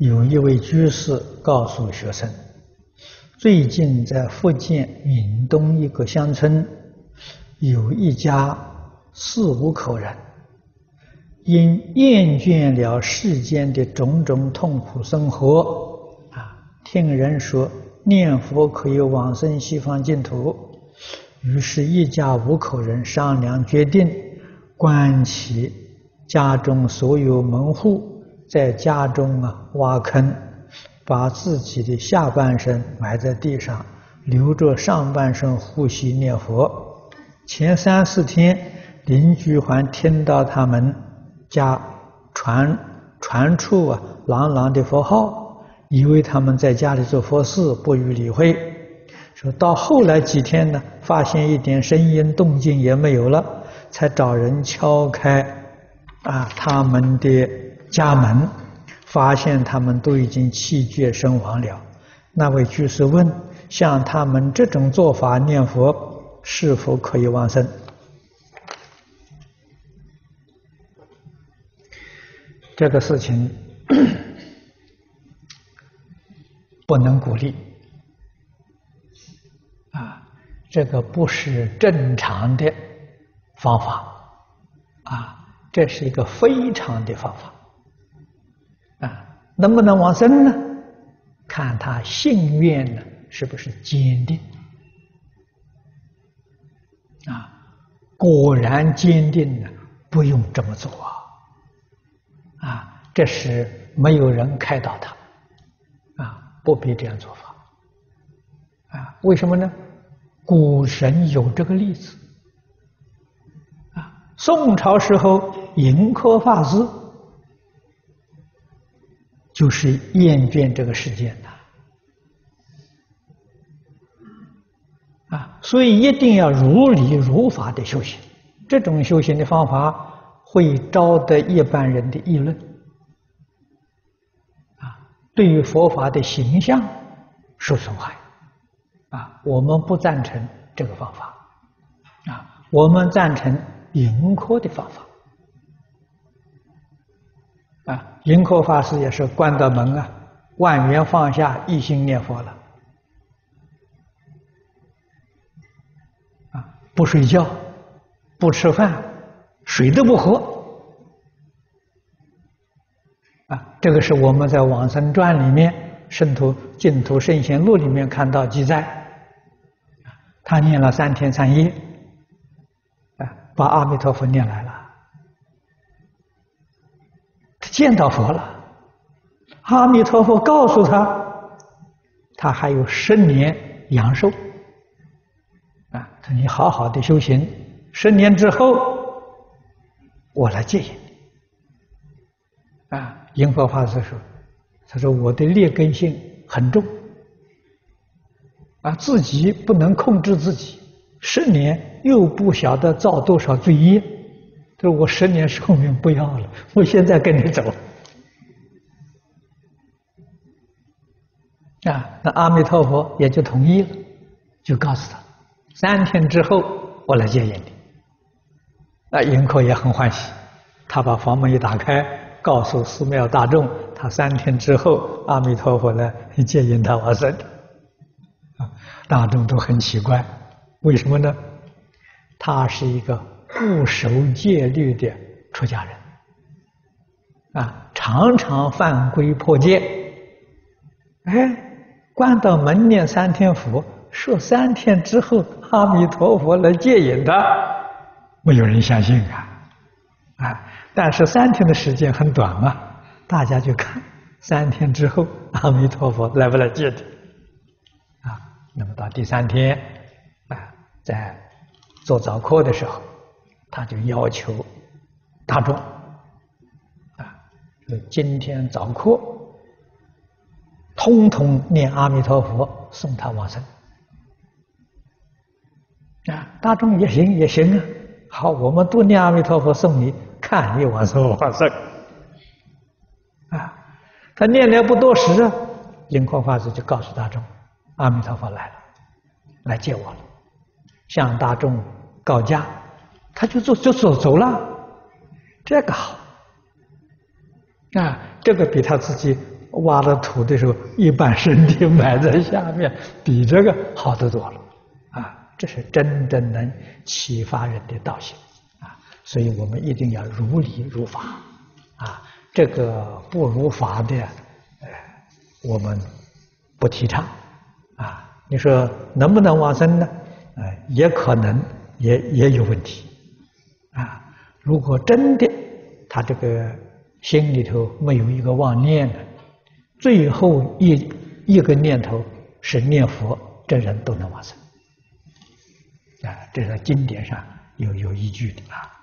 有一位居士告诉学生，最近在福建闽东一个乡村，有一家四五口人，因厌倦了世间的种种痛苦生活，啊，听人说念佛可以往生西方净土，于是，一家五口人商量决定，关起家中所有门户，在家中啊挖坑，把自己的下半身埋在地上，留着上半身呼吸念佛。前三四天，邻居还听到他们家传传出啊朗朗的佛号，以为他们在家里做佛事，不予理会。说到后来几天呢，发现一点声音动静也没有了，才找人敲开啊他们的家门，发现他们都已经气绝身亡了。那位居士问：像他们这种做法念佛，是否可以往生？这个事情 不能鼓励啊，这个不是正常的方法啊，这是一个非常的方法啊，能不能往生呢？看他信愿呢是不是坚定啊？果然坚定呢，不用这么做啊。啊，这时没有人开导他，啊，不必这样做法，啊，为什么呢？古神有这个例子，啊，宋朝时候盈科法师就是厌倦这个世界的，啊，所以一定要如理如法的修行，这种修行的方法。会招得一般人的议论，啊，对于佛法的形象受损害，啊，我们不赞成这个方法，啊，我们赞成盈科的方法，啊，盈科法师也是关到门啊，万缘放下，一心念佛了，啊，不睡觉，不吃饭。水都不喝，啊，这个是我们在《往生传》里面《圣徒净土圣贤录》里面看到记载，他念了三天三夜，啊，把阿弥陀佛念来了，见到佛了，阿弥陀佛告诉他，他还有十年阳寿，啊，他说你好好的修行，十年之后。我来接引你啊！盈科法师说：“他说我的劣根性很重啊，自己不能控制自己，十年又不晓得造多少罪业。他说我十年寿命不要了，我现在跟你走啊！那阿弥陀佛也就同意了，就告诉他：三天之后我来接引你。”那盈科也很欢喜，他把房门一打开，告诉寺庙大众，他三天之后，阿弥陀佛呢接引他往生。啊，大众都很奇怪，为什么呢？他是一个不守戒律的出家人，啊，常常犯规破戒。哎，关到门念三天佛，说三天之后，阿弥陀佛来接引他。没有人相信啊，啊！但是三天的时间很短嘛，大家就看三天之后阿弥陀佛来不来接的，啊！那么到第三天，啊，在做早课的时候，他就要求大众，啊，就今天早课，通通念阿弥陀佛送他往生，啊！大众也行也行啊。好，我们都念阿弥陀佛送你，看你往生往生。啊，他念了不多时啊，盈科法师就告诉大众，阿弥陀佛来了，来接我了，向大众告假，他就走就走走了，这个好，啊，这个比他自己挖了土的时候，一半身体埋在下面，比这个好得多了。啊，这是真正能启发人的道行啊！所以我们一定要如理如法啊！这个不如法的，呃，我们不提倡啊！你说能不能往生呢？呃，也可能也也有问题啊！如果真的他这个心里头没有一个妄念的，最后一一个念头是念佛，这人都能往生。啊，这是经典上有有依据的啊。